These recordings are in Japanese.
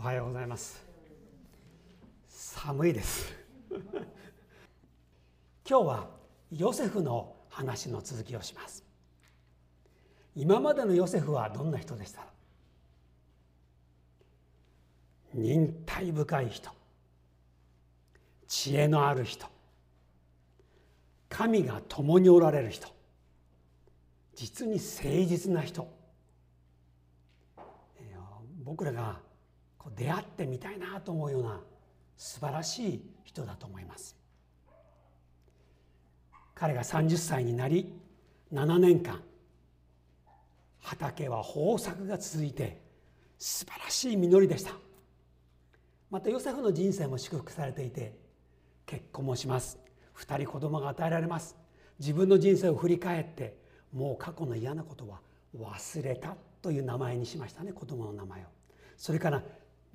おはようございます。寒いです。今日はヨセフの話の続きをします。今までのヨセフはどんな人でした？忍耐深い人。知恵のある人。神が共におられる人。実に誠実な人。僕らがこう出会ってみたいなと思うような素晴らしい人だと思います。彼が30歳になり7年間畑は豊作が続いて素晴らしい実りでした。またヨセフの人生も祝福されていて結婚もします。2人子供が与えられます。自分の人生を振り返ってもう過去の嫌なことは忘れたという名前にしましたね子供の名前を。それから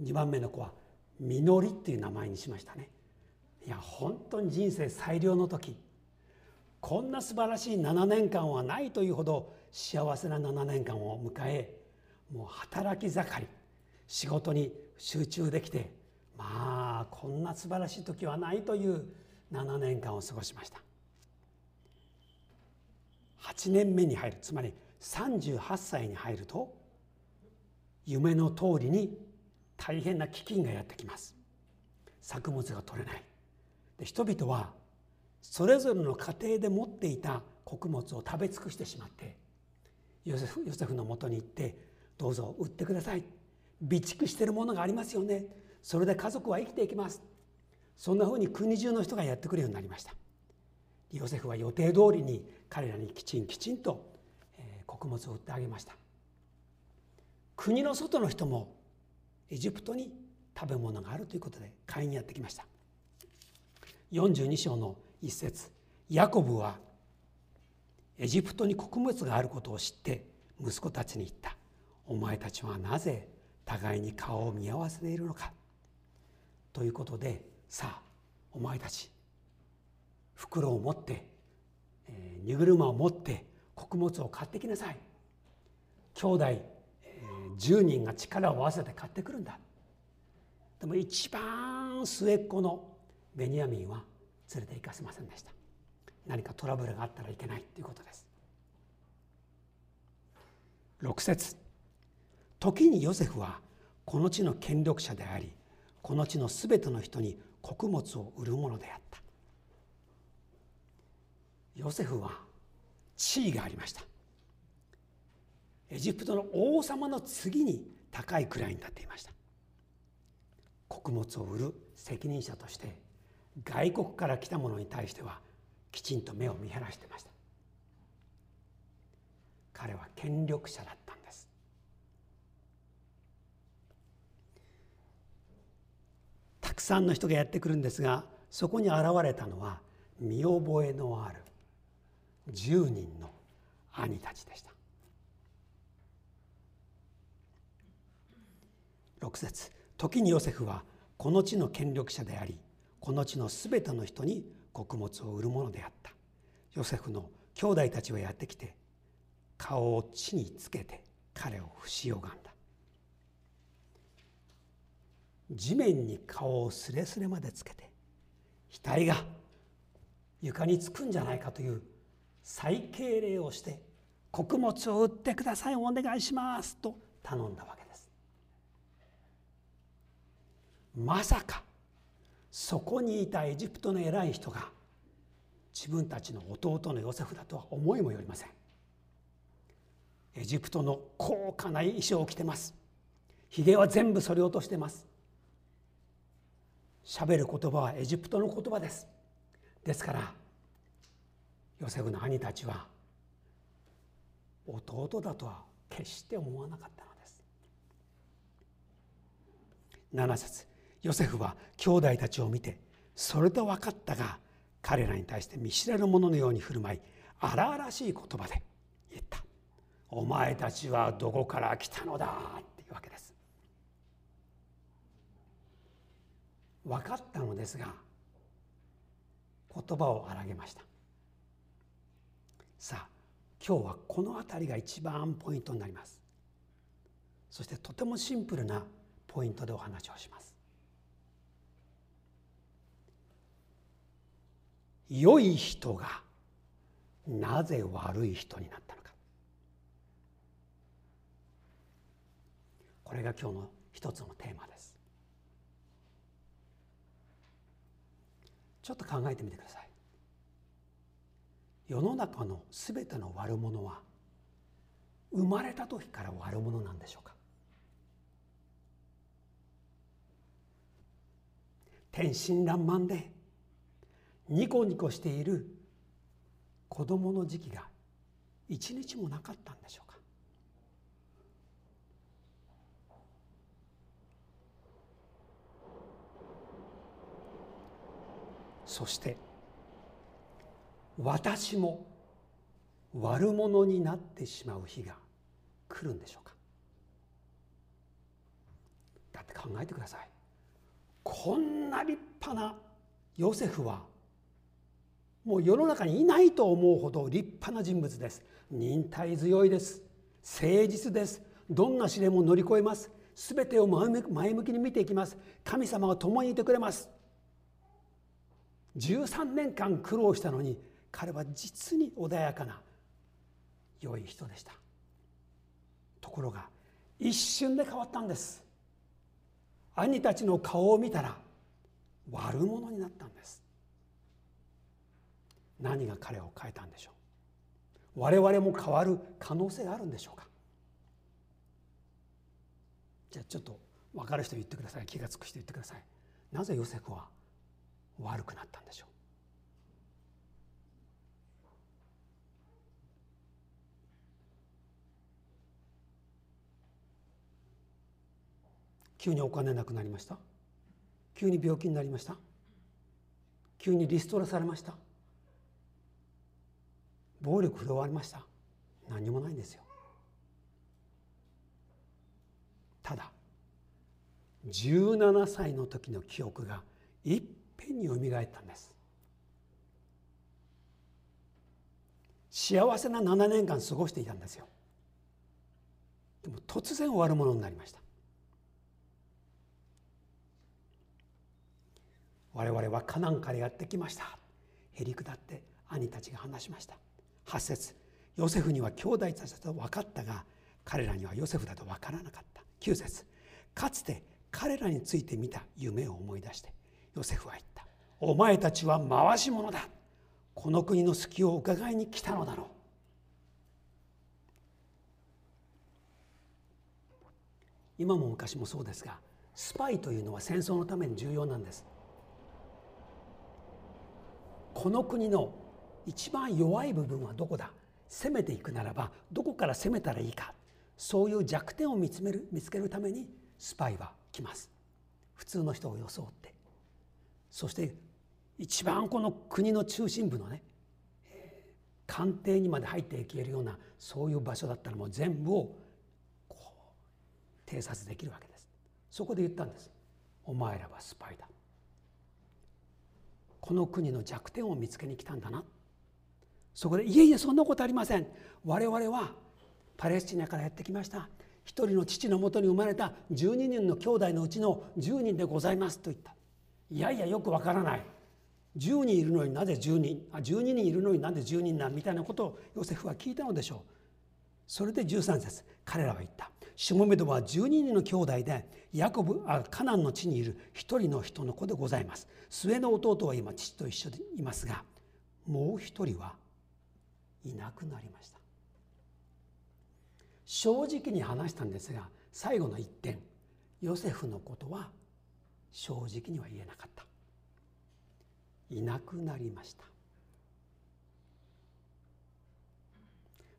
2番目の子は「実り」っていう名前にしましたね。いや本当に人生最良の時。こんな素晴らしい7年間はないというほど幸せな7年間を迎えもう働き盛り仕事に集中できてまあこんな素晴らしい時はないという7年間を過ごしました。8年目に入るつまり38歳に入ると夢の通りに大変な飢饉がやってきます。作物が取れない。で人々はそれぞれの家庭で持っていた穀物を食べ尽くしてしまってヨセフヨセフのもとに行って「どうぞ売ってください」「備蓄してるものがありますよね」「それで家族は生きていきます」そんなふうに国中の人がやってくるようになりました。ヨセフは予定通りに彼らにきちんきちんと穀物を売ってあげました。国の外の人もエジプトに食べ物があるということで買いにやってきました。42章の一節。ヤコブはエジプトに穀物があることを知って息子たちに言った「お前たちはなぜ互いに顔を見合わせているのか」ということでさあお前たち袋を持って、えー、荷車を持って穀物を買ってきなさい。兄弟、10人が力を合わせて買ってくるんだ。でも一番末っ子のベニヤミンは連れて行かせませんでした。何かトラブルがあったらいけないということです。6節。時にヨセフはこの地の権力者でありこの地のすべての人に穀物を売るものであった。ヨセフは地位がありました。エジプトの王様の次に高い位になっていました。穀物を売る責任者として外国から来た者に対してはきちんと目を見晴らしていました。彼は権力者だったんです。たくさんの人がやってくるんですがそこに現れたのは見覚えのある10人の兄たちでした。6節。時にヨセフはこの地の権力者でありこの地のすべての人に穀物を売るものであった。ヨセフの兄弟たちはやってきて顔を地につけて彼を不し拝んだ。地面に顔をすれすれまでつけて額が床につくんじゃないかという再敬礼をして穀物を売ってくださいお願いしますと頼んだわけですまさかそこにいたエジプトの偉い人が自分たちの弟のヨセフだとは思いもよりません。エジプトの高価な衣装を着てます。ひげは全部そり落としてます。喋る言葉はエジプトの言葉です。ですからヨセフの兄たちは弟だとは決して思わなかったのです。7節。ヨセフは兄弟たちを見てそれと分かったが彼らに対して見知らぬ者のように振る舞い荒々しい言葉で言った「お前たちはどこから来たのだ」っていうわけです。分かったのですが言葉を荒げました。さあ今日はこの辺りが一番ポイントになります。そしてとてもシンプルなポイントでお話をします。良い人がなぜ悪い人になったのか。これが今日の一つのテーマです。ちょっと考えてみてください。世の中のすべての悪者は生まれた時から悪者なんでしょうか。天真爛漫でニコニコしている子供の時期が一日もなかったんでしょうか？そして私も悪者になってしまう日が来るんでしょうか？だって考えてください。こんな立派なヨセフはもう世の中にいないと思うほど立派な人物です。忍耐強いです。誠実です。どんな試練も乗り越えます。全てを前向きに見ていきます。神様が共にいてくれます。13年間苦労したのに彼は実に穏やかな良い人でした。ところが一瞬で変わったんです。兄たちの顔を見たら悪者になったんです。何が彼を変えたんでしょう？我々も変わる可能性があるんでしょうか？じゃあちょっと分かる人言ってください。気が付く人言ってください。なぜヨセフは悪くなったんでしょう？急にお金なくなりました？急に病気になりました？急にリストラされました？暴力振るわれました。何もないんですよ。ただ17歳の時の記憶がいっぺんによみがえったんです。幸せな7年間過ごしていたんですよ。でも突然悪者になりました。我々はカナンからやってきました。へりくだって兄たちが話しました。8節。ヨセフには兄弟たちだと分かったが彼らにはヨセフだと分からなかった。9節。かつて彼らについて見た夢を思い出してヨセフは言った「お前たちは回し者だ。この国の隙を伺いに来たのだろう」今も昔もそうですがスパイというのは戦争のために重要なんです。この国の一番弱い部分はどこだ？攻めていくならばどこから攻めたらいいか。そういう弱点を見つめる見つけるためにスパイは来ます。普通の人を装って。そして一番この国の中心部のね官邸にまで入っていけるようなそういう場所だったらもう全部をこう偵察できるわけです。そこで言ったんです。お前らはスパイだ。この国の弱点を見つけに来たんだな。そこでいえいえそんなことありません。我々はパレスチナからやってきました。一人の父のもとに生まれた12人の兄弟のうちの10人でございます。と言った。いやいやよくわからない。10人いるのになぜ10人？あ12人いるのになぜ10人なみたいなことをヨセフは聞いたのでしょう。それで13節彼らは言った。しもめどは12人の兄弟でヤコブあカナンの地にいる一人の人の子でございます。末の弟は今父と一緒でいますがもう一人はいなくなりました。正直に話したんですが最後の一点ヨセフのことは正直には言えなかった。いなくなりました。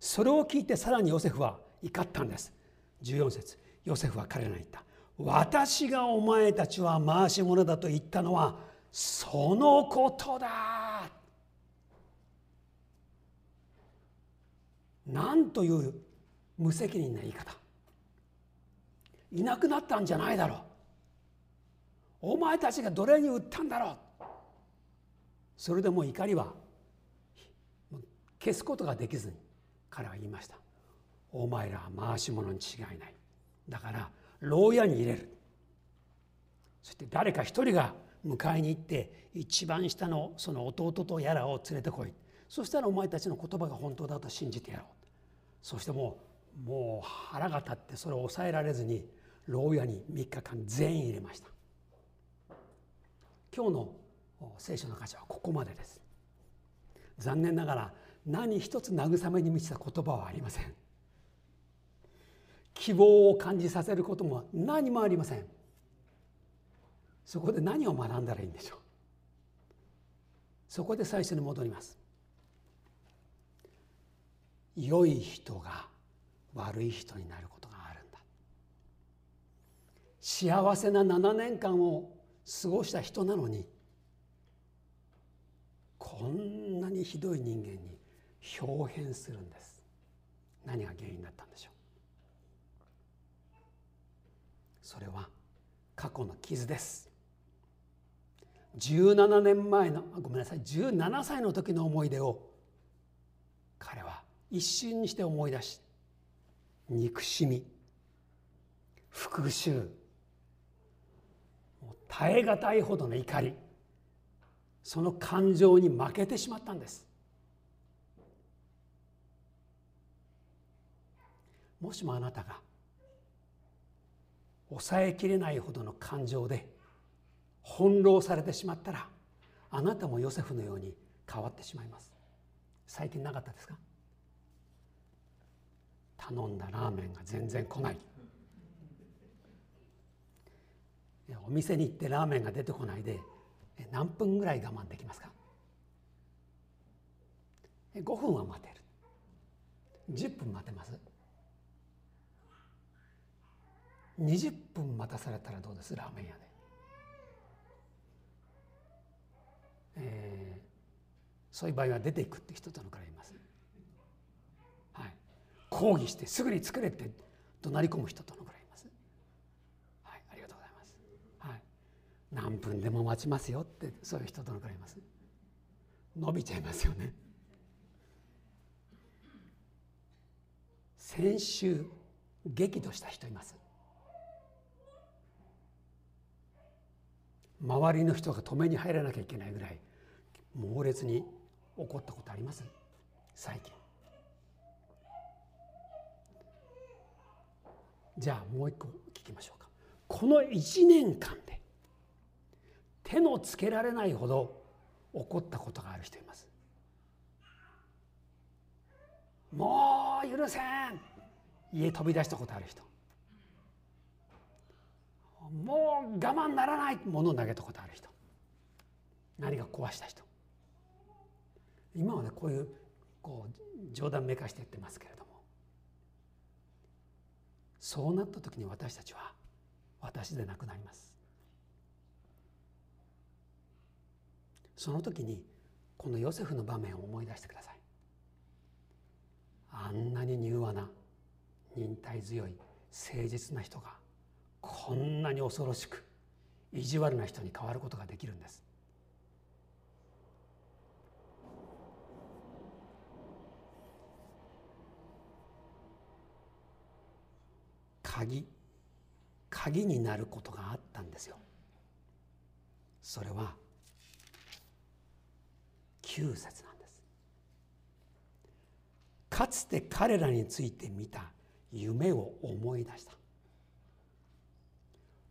それを聞いてさらにヨセフは怒ったんです。14節ヨセフは彼らに言った。私がお前たちは回し者だと言ったのはそのことだ。なんという無責任な言い方。いなくなったんじゃないだろう。お前たちが奴隷に売ったんだろう。それでも怒りは消すことができずに彼は言いました。お前らは回し者に違いない。だから牢屋に入れる。そして誰か一人が迎えに行って一番下のその弟とやらを連れてこい。そしたらお前たちの言葉が本当だと信じてやろう。そしてもうもう腹が立ってそれを抑えられずに牢屋に3日間全員入れました。今日の聖書の箇所はここまでです。残念ながら何一つ慰めに満ちた言葉はありません。希望を感じさせることも何もありません。そこで何を学んだらいいんでしょう。そこで最初に戻ります。良い人が悪い人になることがあるんだ。幸せな7年間を過ごした人なのにこんなにひどい人間に表変するんです。何が原因だったんでしょう？それは過去の傷です。17年前のごめんなさい。17歳の時の思い出を彼は一瞬にして思い出し憎しみ復讐耐え難いほどの怒りその感情に負けてしまったんです。もしもあなたが抑えきれないほどの感情で翻弄されてしまったらあなたもヨセフのように変わってしまいます。最近なかったですか？頼んだラーメンが全然来ない。お店に行ってラーメンが出てこないで何分ぐらい我慢できますか？5分は待てる。10分待てます。20分待たされたらどうです？ラーメン屋で、えー、そういう場合は出ていくって人どのくらいいます。抗議してすぐに作れって怒鳴り込む人どのくらいいます。はいありがとうございます。はい。何分でも待ちますよってそういう人どのくらいいます。伸びちゃいますよね。先週激怒した人います。周りの人が止めに入らなきゃいけないぐらい猛烈に怒ったことあります？最近。じゃあもう一個聞きましょうか。この1年間で手のつけられないほど怒ったことがある人います。もう許せん。家飛び出したことある人。もう我慢ならない。ものを投げたことある人。何か壊した人。今はねこういうこう冗談めかして言ってますけれどそうなった時に私たちは私でなくなります。その時にこのヨセフの場面を思い出してください。あんなに柔和な忍耐強い誠実な人がこんなに恐ろしく意地悪な人に変わることができるんです。鍵鍵になることがあったんですよ。それは9節なんです。かつて彼らについて見た夢を思い出した。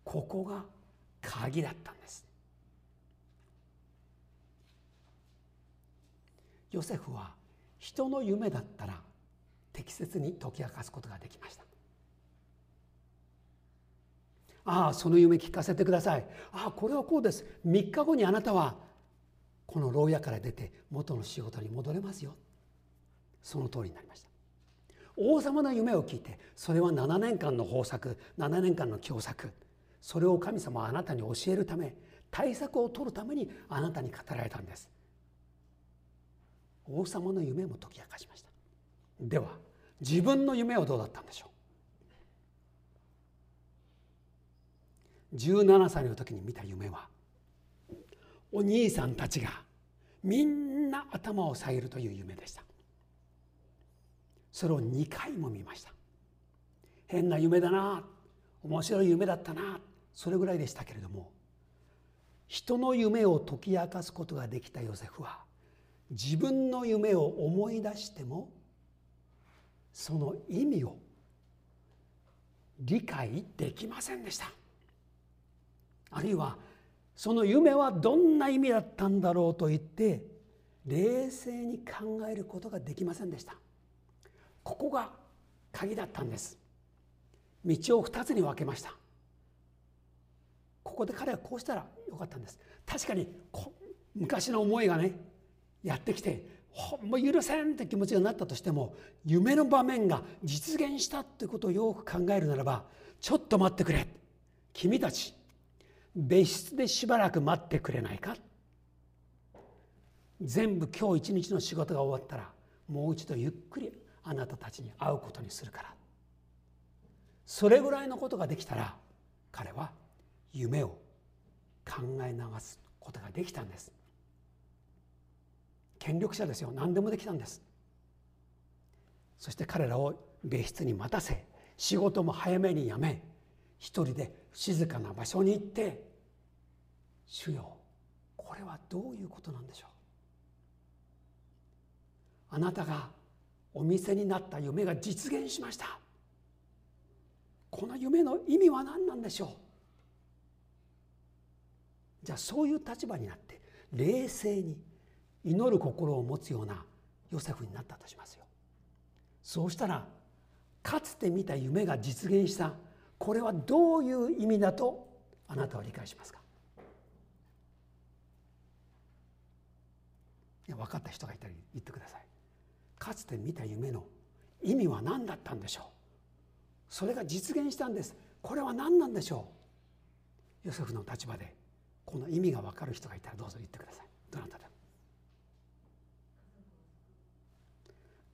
ここが鍵だったんです。ヨセフは人の夢だったら適切に解き明かすことができました。ああその夢聞かせてください。ああこれはこうです。3日後にあなたはこの牢屋から出て元の仕事に戻れますよ。その通りになりました。王様の夢を聞いてそれは7年間の豊作7年間の共作。それを神様はあなたに教えるため対策を取るためにあなたに語られたんです。王様の夢も解き明かしました。では自分の夢はどうだったんでしょう？17歳の時に見た夢はお兄さんたちがみんな頭を下げるという夢でした。それを2回も見ました。変な夢だな面白い夢だったなそれぐらいでしたけれども人の夢を解き明かすことができたヨセフは自分の夢を思い出してもその意味を理解できませんでした。あるいはその夢はどんな意味だったんだろうと言って冷静に考えることができませんでした。ここが鍵だったんです。道を2つに分けました。ここで彼はこうしたらよかったんです。確かに昔の思いがねやってきてもう許せんって気持ちがなったとしても夢の場面が実現したってことをよく考えるならばちょっと待ってくれ。君たち別室でしばらく待ってくれないか？全部今日一日の仕事が終わったらもう一度ゆっくりあなたたちに会うことにするから。それぐらいのことができたら彼は夢を考え流すことができたんです。権力者ですよ。何でもできたんです。そして彼らを別室に待たせ仕事も早めに辞め一人で静かな場所に行って「主よこれはどういうことなんでしょう?」あなたがお店になった夢が実現しました。この夢の意味は何なんでしょう？じゃあそういう立場になって冷静に祈る心を持つようなヨセフになったとしますよ。そうしたらかつて見た夢が実現したこれはどういう意味だとあなたは理解しますか？分かった人がいたら言ってください。かつて見た夢の意味は何だったんでしょう？それが実現したんです。これは何なんでしょう？ヨセフの立場でこの意味が分かる人がいたらどうぞ言ってください。どなたでも。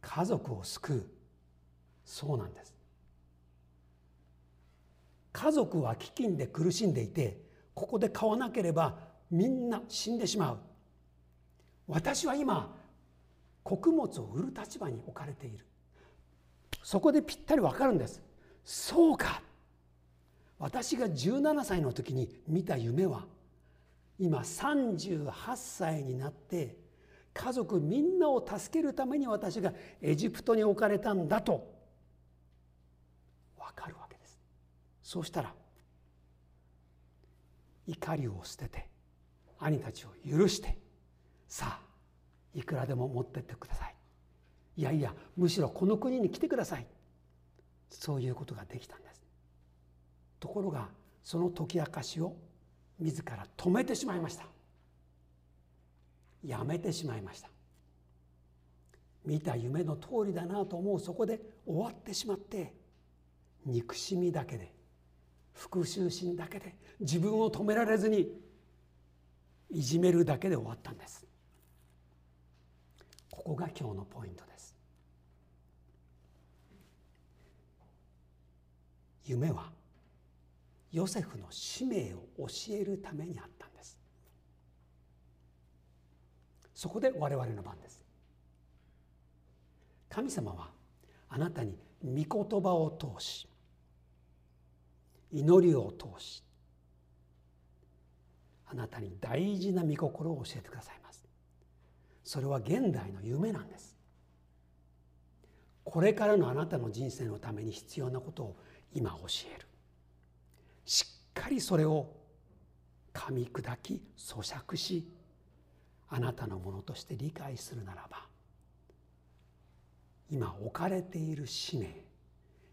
家族を救う。そうなんです。家族は飢饉で苦しんでいてここで買わなければみんな死んでしまう。私は今穀物を売る立場に置かれている。そこでぴったり分かるんです。そうか。私が17歳の時に見た夢は今38歳になって家族みんなを助けるために私がエジプトに置かれたんだと分かるわけ。そうしたら怒りを捨てて兄たちを許してさあいくらでも持ってってください。いやいやむしろこの国に来てください。そういうことができたんです。ところがその解き明かしを自ら止めてしまいました。やめてしまいました。見た夢の通りだなと思うそこで終わってしまって憎しみだけで復讐心だけで自分を止められずにいじめるだけで終わったんです。ここが今日のポイントです。夢はヨセフの使命を教えるためにあったんです。そこで我々の番です。神様はあなたに御言葉を通し祈りを通しあなたに大事な御心を教えてくださいます。それは現代の夢なんです。これからのあなたの人生のために必要なことを今教える。しっかりそれを噛み砕き咀嚼しあなたのものとして理解するならば今置かれている使命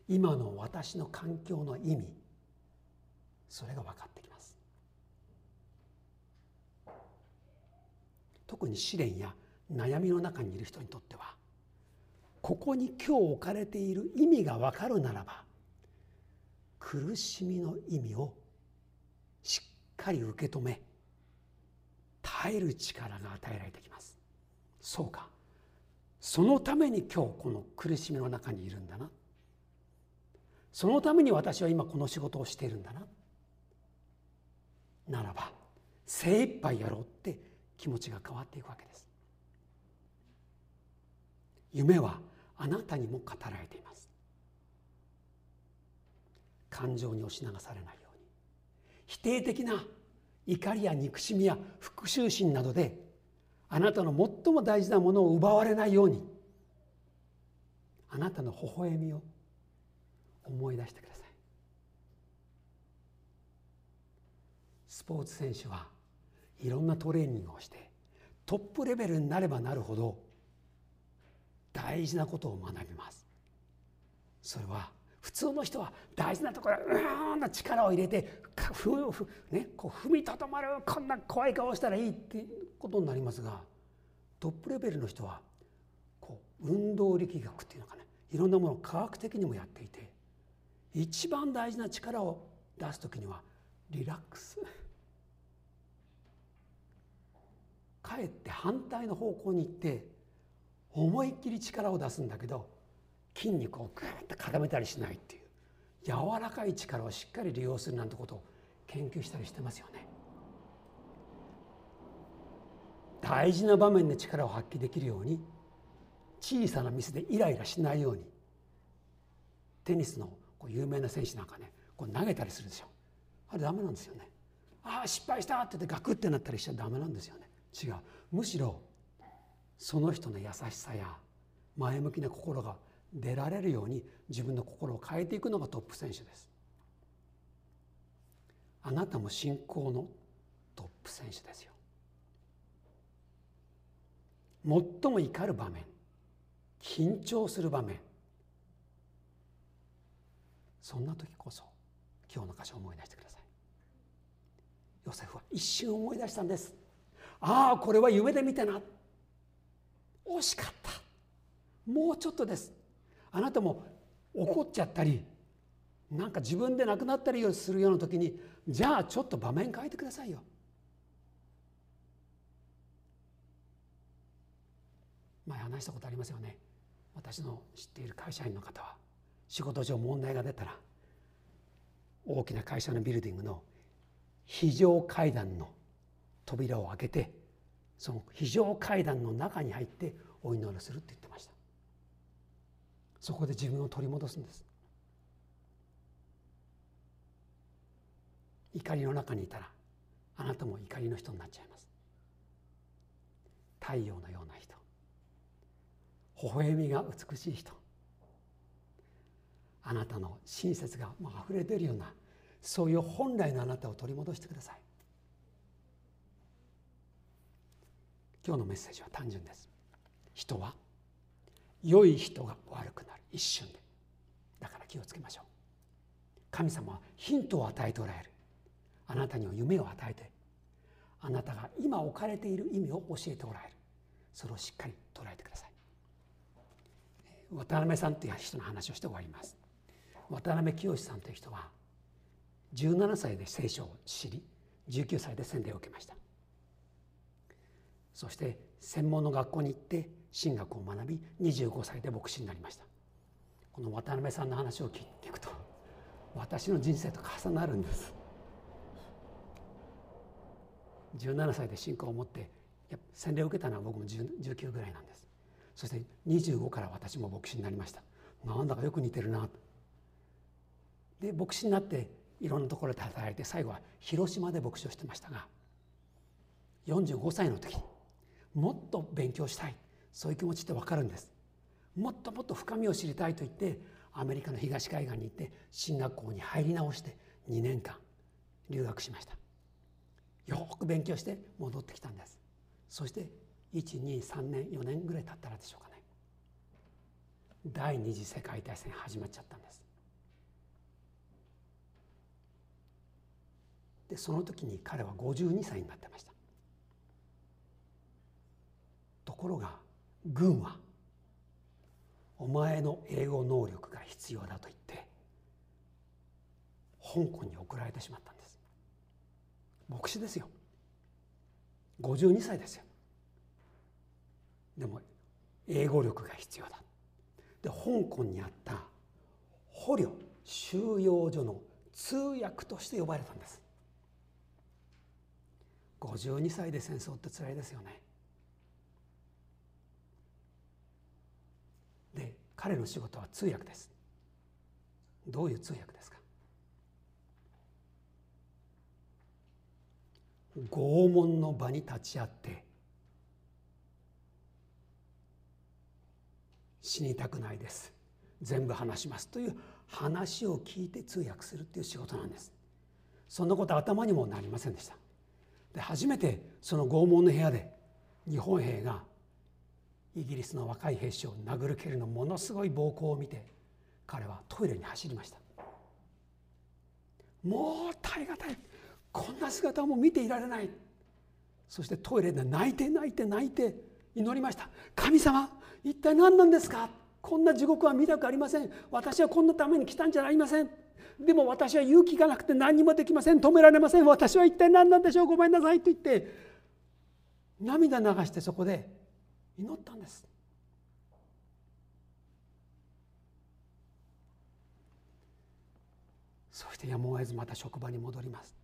今の私の環境の意味それが分かってきます。特に試練や悩みの中にいる人にとってはここに今日置かれている意味が分かるならば苦しみの意味をしっかり受け止め耐える力が与えられてきます。そうか。そのために今日この苦しみの中にいるんだな。そのために私は今この仕事をしているんだな。ならば精一杯やろうって気持ちが変わっていくわけです。夢はあなたにも語られています。感情に押し流されないように。否定的な怒りや憎しみや復讐心などであなたの最も大事なものを奪われないようにあなたの微笑みを思い出してください。スポーツ選手はいろんなトレーニングをしてトップレベルになればなるほど大事なことを学びます。それは普通の人は大事なところうーんな力を入れてふふ、ね、こう踏みとどまるこんな怖い顔したらいいってことになりますがトップレベルの人はこう運動力学っていうのかねいろんなものを科学的にもやっていて一番大事な力を出す時にはリラックス。かえって反対の方向に行って思いっきり力を出すんだけど筋肉をグーッと固めたりしないっていう柔らかい力をしっかり利用するなんてことを研究したりしてますよね。大事な場面で力を発揮できるように小さなミスでイライラしないようにテニスのこう有名な選手なんかねこう投げたりするでしょ。あれダメなんですよね。ああ失敗したって言ってガクってなったりしちゃダメなんですよね。違う。むしろその人の優しさや前向きな心が出られるように自分の心を変えていくのがトップ選手です。あなたも信仰のトップ選手ですよ。最も怒る場面緊張する場面そんな時こそ今日の箇所を思い出してください。ヨセフは一瞬思い出したんです。ああこれは夢で見たな。惜しかった。もうちょっとです。あなたも怒っちゃったりなんか自分で亡くなったりするような時にじゃあちょっと場面変えてくださいよ。前話したことありますよね。私の知っている会社員の方は仕事上問題が出たら大きな会社のビルディングの非常階段の扉を開けてその非常階段の中に入ってお祈りするって言ってました。そこで自分を取り戻すんです。怒りの中にいたらあなたも怒りの人になっちゃいます。太陽のような人。微笑みが美しい人。あなたの親切があふれ出るようなそういう本来のあなたを取り戻してください。今日のメッセージは単純です。人は良い人が悪くなる。一瞬で。だから気をつけましょう。神様はヒントを与えておられる。あなたには夢を与えて。あなたが今置かれている意味を教えておられる。それをしっかり捉えてください。渡辺さんという人の話をして終わります。渡辺清さんという人は17歳で聖書を知り19歳で洗礼を受けました。そして専門の学校に行って神学を学び25歳で牧師になりました。この渡辺さんの話を聞くと私の人生と重なるんです。17歳で信仰を持って洗礼を受けたのは僕も19ぐらいなんです。そして25から私も牧師になりました。なんだかよく似てるな。で牧師になっていろんなところで働いて最後は広島で牧師をしてましたが45歳の時にもっと勉強したい。そういう気持ちって分かるんです。もっともっと深みを知りたいと言ってアメリカの東海岸に行って進学校に入り直して2年間留学しました。よく勉強して戻ってきたんです。そして123年4年ぐらい経ったらでしょうかね。第二次世界大戦始まっちゃったんです。でその時に彼は52歳になってましたとところが軍はお前の英語能力が必要だと言って香港に送られてしまったんです。牧師ですよ。52歳ですよ。でも英語力が必要だ。で香港にあった捕虜収容所の通訳として呼ばれたんです。52歳で戦争って辛いですよねで彼の仕事は通訳です。どういう通訳ですか？拷問の場に立ち会って死にたくないです。全部話します。という話を聞いて通訳するっていう仕事なんです。そんなこと頭にもなりませんでした。で初めてその拷問の部屋で日本兵がイギリスの若い兵士を殴る蹴るのものすごい暴行を見て彼はトイレに走りました。もう耐え難い。こんな姿も見ていられない。そしてトイレで泣いて泣いて泣いて祈りました。神様一体何なんですか？こんな地獄は見たくありません。私はこんなために来たんじゃありません。でも私は勇気がなくて何にもできません。止められません。私は一体何なんでしょう？ごめんなさいと言って涙流してそこで祈ったんです。そしてやむを得ずまた職場に戻ります。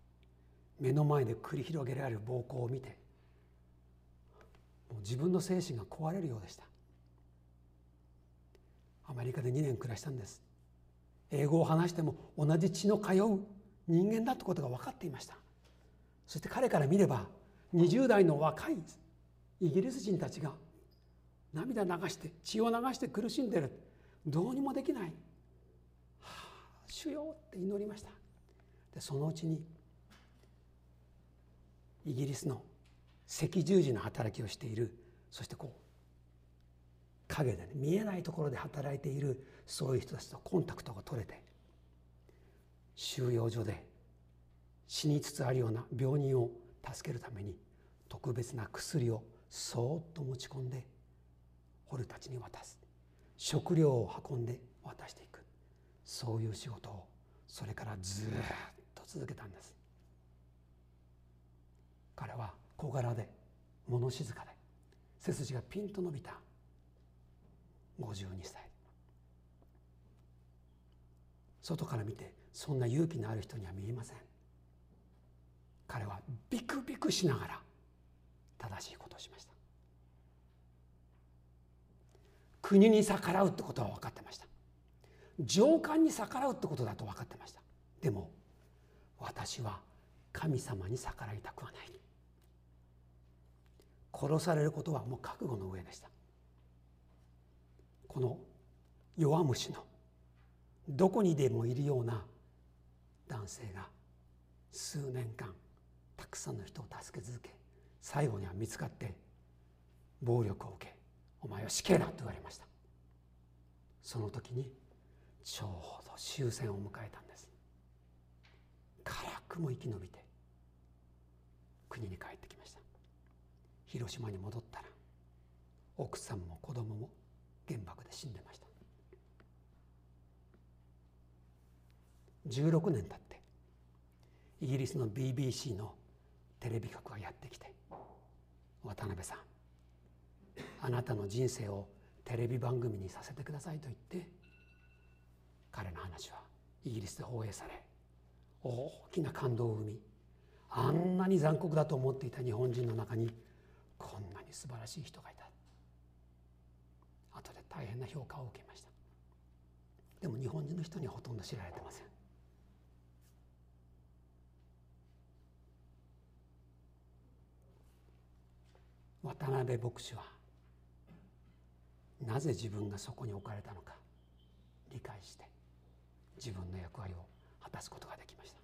目の前で繰り広げられる暴行を見てもう自分の精神が壊れるようでした。アメリカで2年暮らしたんです。英語を話しても同じ血の通う人間だってことが分かっていました。そして彼から見れば20代の若いイギリス人たちが涙流して血を流して苦しんでる。どうにもできない、はあ、主よって祈りました。でそのうちにイギリスの赤十字の働きをしているそしてこう影で、ね、見えないところで働いているそういう人たちとコンタクトが取れて収容所で死につつあるような病人を助けるために特別な薬をそーっと持ち込んで捕虜たちに渡す。食料を運んで渡していく。そういう仕事をそれからずっと続けたんです。彼は小柄で物静かで背筋がピンと伸びた。52歳。外から見てそんな勇気のある人には見えません。彼はビクビクしながら正しいことをしました。国に逆らうってことは分かってました。上官に逆らうってことだと分かってました。でも私は神様に逆らいたくはない。殺されることはもう覚悟の上でした。この弱虫のどこにでもいるような男性が数年間たくさんの人を助け続け最後には見つかって暴力を受けお前は死刑だと言われました。その時にちょうど終戦を迎えたんです。辛くも生き延びて国に帰ってきました。広島に戻ったら奥さんも子供も原爆で死んでました。16年経ってイギリスの BBC のテレビ局がやってきて渡辺さんあなたの人生をテレビ番組にさせてくださいと言って彼の話はイギリスで放映され大きな感動を生みあんなに残酷だと思っていた日本人の中にこんなに素晴らしい人がいた。後で大変な評価を受けました。でも日本人の人にはほとんど知られてません。渡辺牧師はなぜ自分がそこに置かれたのか理解して自分の役割を果たすことができました。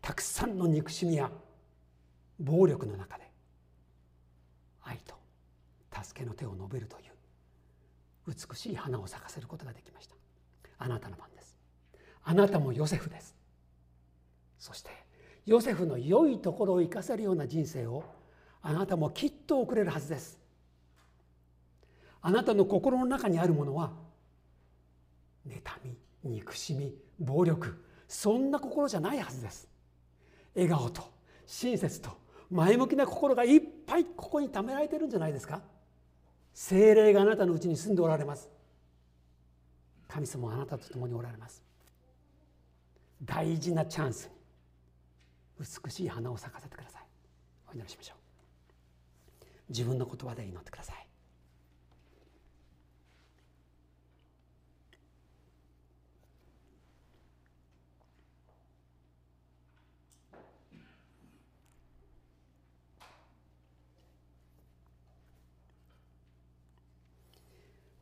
たくさんの憎しみや暴力の中で愛と助けの手を述べるという美しい花を咲かせることができました。あなたの番です。あなたもヨセフです。そしてヨセフの良いところを生かせるような人生をあなたもきっと送れるはずです。あなたの心の中にあるものは妬み憎しみ暴力そんな心じゃないはずです。笑顔と親切と前向きな心がいっぱいここに貯められてるんじゃないですか。精霊があなたのうちに住んでおられます。神様はあなたと共におられます。大事なチャンスに美しい花を咲かせてください。お祈りしましょう。自分の言葉で祈ってください。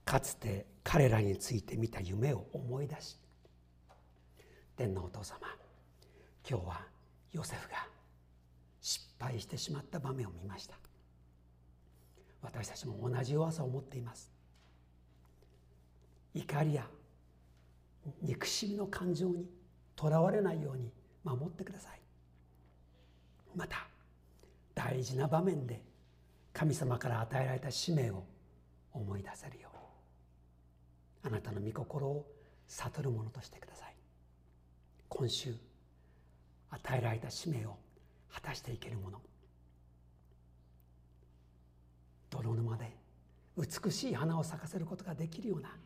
かつて彼らについて見た夢を思い出し天皇お父様今日はヨセフが失敗してしまった場面を見ました。私たちも同じ弱さを持っています。怒りや憎しみの感情にとらわれないように守ってください。また大事な場面で神様から与えられた使命を思い出せるように。あなたの御心を悟るものとしてください。今週与えられた使命を果たしていけるもの泥沼で美しい花を咲かせることができるような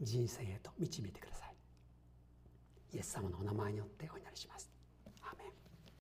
人生へと導いてください。イエス様のお名前によってお祈りします。